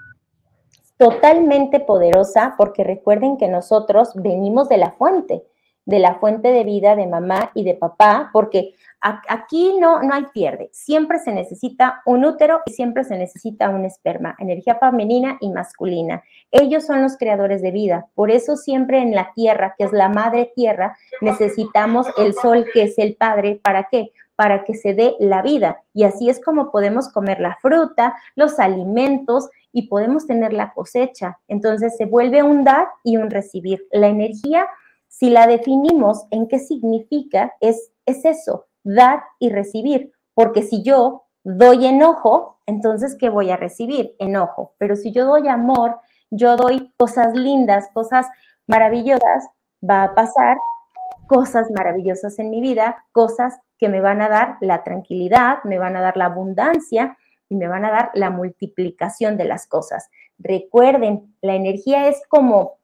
Totalmente poderosa porque recuerden que nosotros venimos de la fuente de la fuente de vida de mamá y de papá, porque aquí no, no hay pierde. Siempre se necesita un útero y siempre se necesita un esperma, energía femenina y masculina. Ellos son los creadores de vida. Por eso siempre en la tierra, que es la madre tierra, necesitamos el sol, que es el padre. ¿Para qué? Para que se dé la vida. Y así es como podemos comer la fruta, los alimentos y podemos tener la cosecha. Entonces se vuelve un dar y un recibir. La energía si la definimos en qué significa, es, es eso, dar y recibir. Porque si yo doy enojo, entonces, ¿qué voy a recibir? Enojo. Pero si yo doy amor, yo doy cosas lindas, cosas maravillosas, va a pasar cosas maravillosas en mi vida, cosas que me van a dar la tranquilidad, me van a dar la abundancia y me van a dar la multiplicación de las cosas. Recuerden, la energía es como,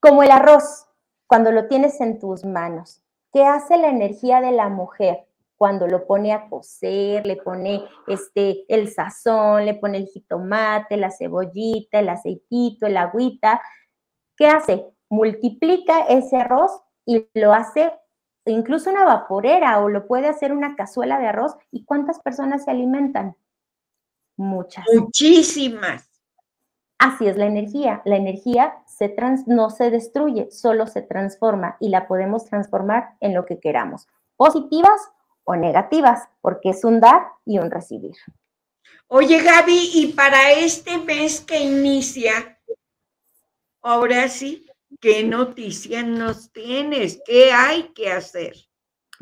como el arroz cuando lo tienes en tus manos. ¿Qué hace la energía de la mujer? Cuando lo pone a cocer, le pone este, el sazón, le pone el jitomate, la cebollita, el aceitito, el agüita. ¿Qué hace? Multiplica ese arroz y lo hace incluso una vaporera o lo puede hacer una cazuela de arroz. ¿Y cuántas personas se alimentan? Muchas. Muchísimas. Así es la energía. La energía se trans, no se destruye, solo se transforma y la podemos transformar en lo que queramos, positivas o negativas, porque es un dar y un recibir. Oye, Gaby, y para este mes que inicia, ahora sí, ¿qué noticias nos tienes? ¿Qué hay que hacer?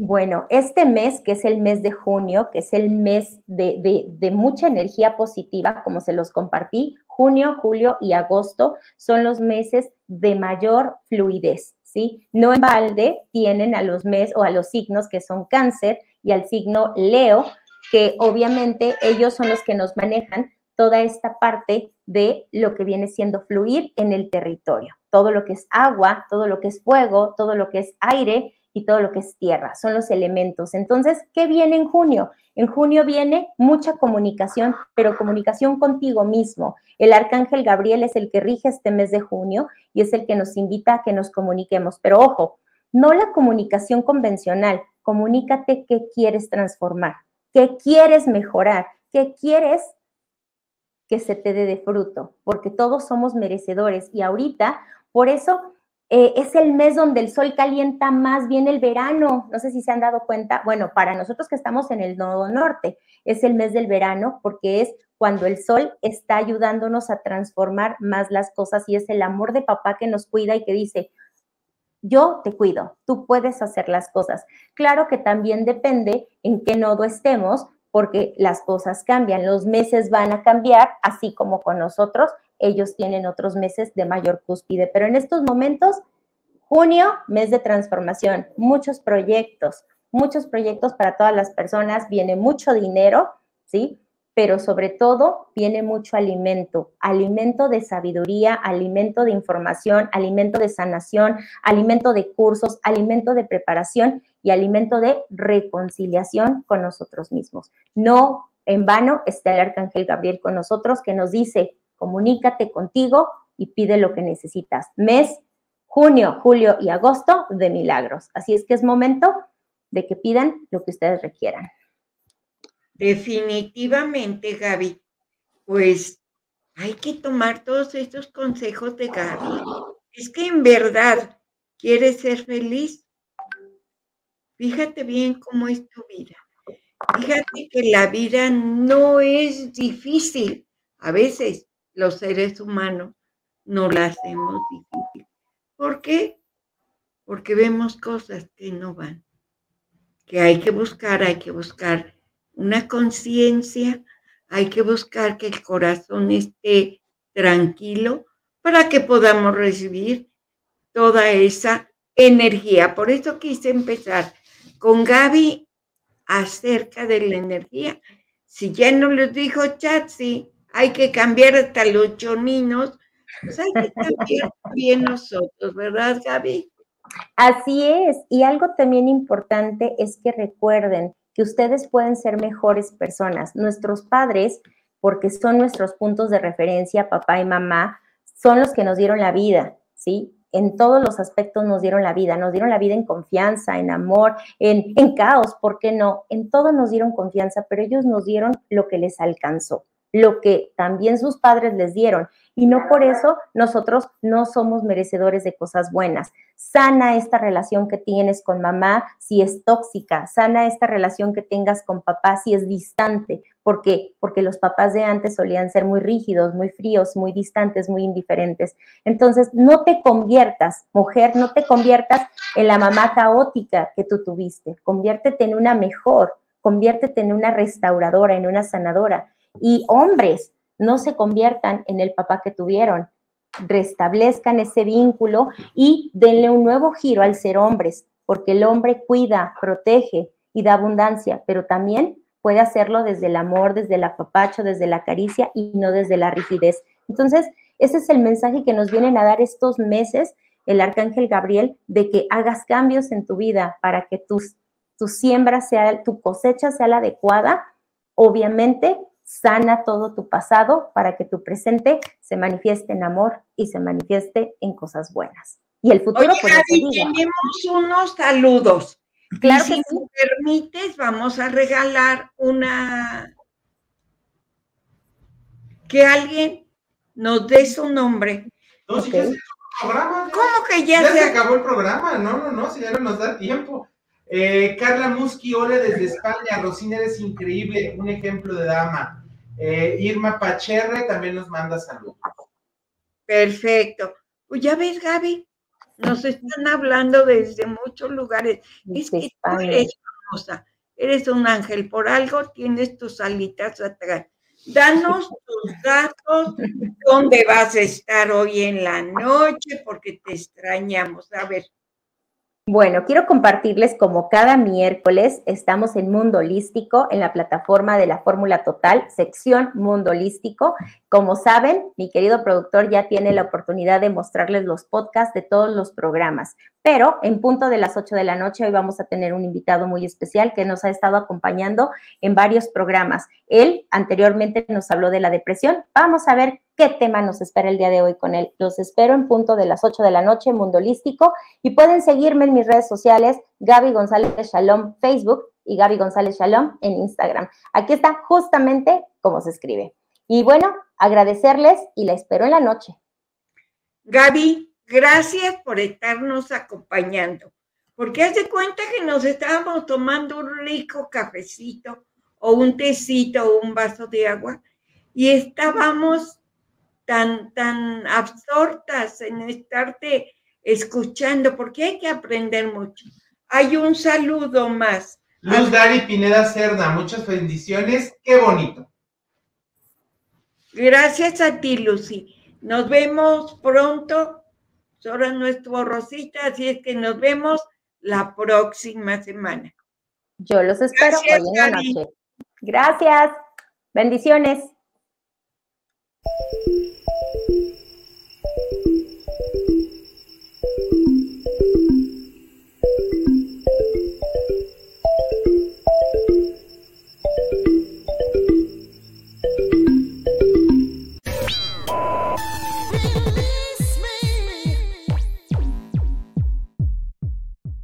Bueno, este mes, que es el mes de junio, que es el mes de, mucha energía positiva, como se los compartí, junio, julio y agosto son los meses de mayor fluidez, ¿sí? No en balde tienen a los meses o a los signos que son cáncer y al signo Leo, que obviamente ellos son los que nos manejan toda esta parte de lo que viene siendo fluir en el territorio. Todo lo que es agua, todo lo que es fuego, todo lo que es aire y todo lo que es tierra, son los elementos. Entonces, ¿qué viene en junio? En junio viene mucha comunicación, pero comunicación contigo mismo. El arcángel Gabriel es el que rige este mes de junio y es el que nos invita a que nos comuniquemos. Pero ojo, no la comunicación convencional, comunícate qué quieres transformar, qué quieres mejorar, qué quieres que se te dé de fruto, porque todos somos merecedores y ahorita, por eso eh, es el mes donde el sol calienta más bien el verano. No sé si se han dado cuenta. Bueno, para nosotros que estamos en el nodo norte, es el mes del verano porque es cuando el sol está ayudándonos a transformar más las cosas y es el amor de papá que nos cuida y que dice, yo te cuido, tú puedes hacer las cosas. Claro que también depende en qué nodo estemos, porque las cosas cambian, los meses van a cambiar, así como con nosotros, ellos tienen otros meses de mayor cúspide, pero en estos momentos, junio, mes de transformación, muchos proyectos, muchos proyectos para todas las personas, viene mucho dinero, ¿sí? Pero sobre todo viene mucho alimento, alimento de sabiduría, alimento de información, alimento de sanación, alimento de cursos, alimento de preparación y alimento de reconciliación con nosotros mismos. No en vano está el Arcángel Gabriel con nosotros que nos dice, comunícate contigo y pide lo que necesitas. Mes, junio, julio y agosto de milagros. Así es que es momento de que pidan lo que ustedes requieran. Definitivamente, Gaby. Pues hay que tomar todos estos consejos de Gaby. Es que en verdad quieres ser feliz. Fíjate bien cómo es tu vida. Fíjate que la vida no es difícil. A veces los seres humanos no la hacemos difícil. ¿Por qué? Porque vemos cosas que no van, que hay que buscar, hay que buscar una conciencia, hay que buscar que el corazón esté tranquilo para que podamos recibir toda esa energía. Por eso quise empezar con Gaby acerca de la energía. Si ya no les dijo Chatsi, hay que cambiar hasta los choninos, pues hay que cambiar bien nosotros, ¿verdad, Gaby? Así es, y algo también importante es que recuerden que ustedes pueden ser mejores personas. Nuestros padres, porque son nuestros puntos de referencia, papá y mamá, son los que nos dieron la vida, ¿sí? En todos los aspectos nos dieron la vida, nos dieron la vida en confianza, en amor, en, en caos, ¿por qué no? En todo nos dieron confianza, pero ellos nos dieron lo que les alcanzó lo que también sus padres les dieron. Y no por eso nosotros no somos merecedores de cosas buenas. Sana esta relación que tienes con mamá si es tóxica, sana esta relación que tengas con papá si es distante, porque porque los papás de antes solían ser muy rígidos, muy fríos, muy distantes, muy indiferentes. Entonces, no te conviertas, mujer, no te conviertas en la mamá caótica que tú tuviste. Conviértete en una mejor, conviértete en una restauradora, en una sanadora y hombres no se conviertan en el papá que tuvieron, restablezcan ese vínculo y denle un nuevo giro al ser hombres, porque el hombre cuida, protege y da abundancia, pero también puede hacerlo desde el amor, desde el apapacho, desde la caricia y no desde la rigidez. Entonces, ese es el mensaje que nos vienen a dar estos meses el arcángel Gabriel de que hagas cambios en tu vida para que tu siembra sea, tu cosecha sea la adecuada. Obviamente, sana todo tu pasado para que tu presente se manifieste en amor y se manifieste en cosas buenas. Y el futuro, Oye, pues, tenemos unos saludos. Claro si me permites, vamos a regalar una. Que alguien nos dé su nombre. No, si ya se acabó el programa. ¿Cómo que ya, ya se... acabó el programa? No, no, no, si ya no nos da tiempo. Eh, Carla Muschi, hola desde España. Rosina, eres increíble, un ejemplo de dama. Eh, Irma Pacherre también nos manda saludos. Perfecto. Pues ya ves, Gaby, nos están hablando desde muchos lugares. Es que tú eres famosa, eres un ángel, por algo tienes tus alitas atrás. Danos tus [laughs] datos, dónde vas a estar hoy en la noche, porque te extrañamos. A ver. Bueno, quiero compartirles como cada miércoles estamos en Mundo Holístico, en la plataforma de la Fórmula Total, sección Mundo Holístico. Como saben, mi querido productor ya tiene la oportunidad de mostrarles los podcasts de todos los programas, pero en punto de las 8 de la noche hoy vamos a tener un invitado muy especial que nos ha estado acompañando en varios programas. Él anteriormente nos habló de la depresión. Vamos a ver qué tema nos espera el día de hoy con él. Los espero en punto de las 8 de la noche, Mundo Holístico, y pueden seguirme en mis redes sociales, Gaby González Shalom Facebook y Gaby González Shalom en Instagram. Aquí está justamente cómo se escribe. Y bueno, agradecerles y la espero en la noche. Gaby, gracias por estarnos acompañando, porque haz de cuenta que nos estábamos tomando un rico cafecito o un tecito o un vaso de agua y estábamos tan, tan absortas en estarte escuchando, porque hay que aprender mucho. Hay un saludo más. Luz Dari Pineda Cerda, muchas bendiciones, qué bonito. Gracias a ti, Lucy. Nos vemos pronto. Ahora nuestro Rosita, así es que nos vemos la próxima semana. Yo los espero hoy en la noche. Gracias. Bendiciones.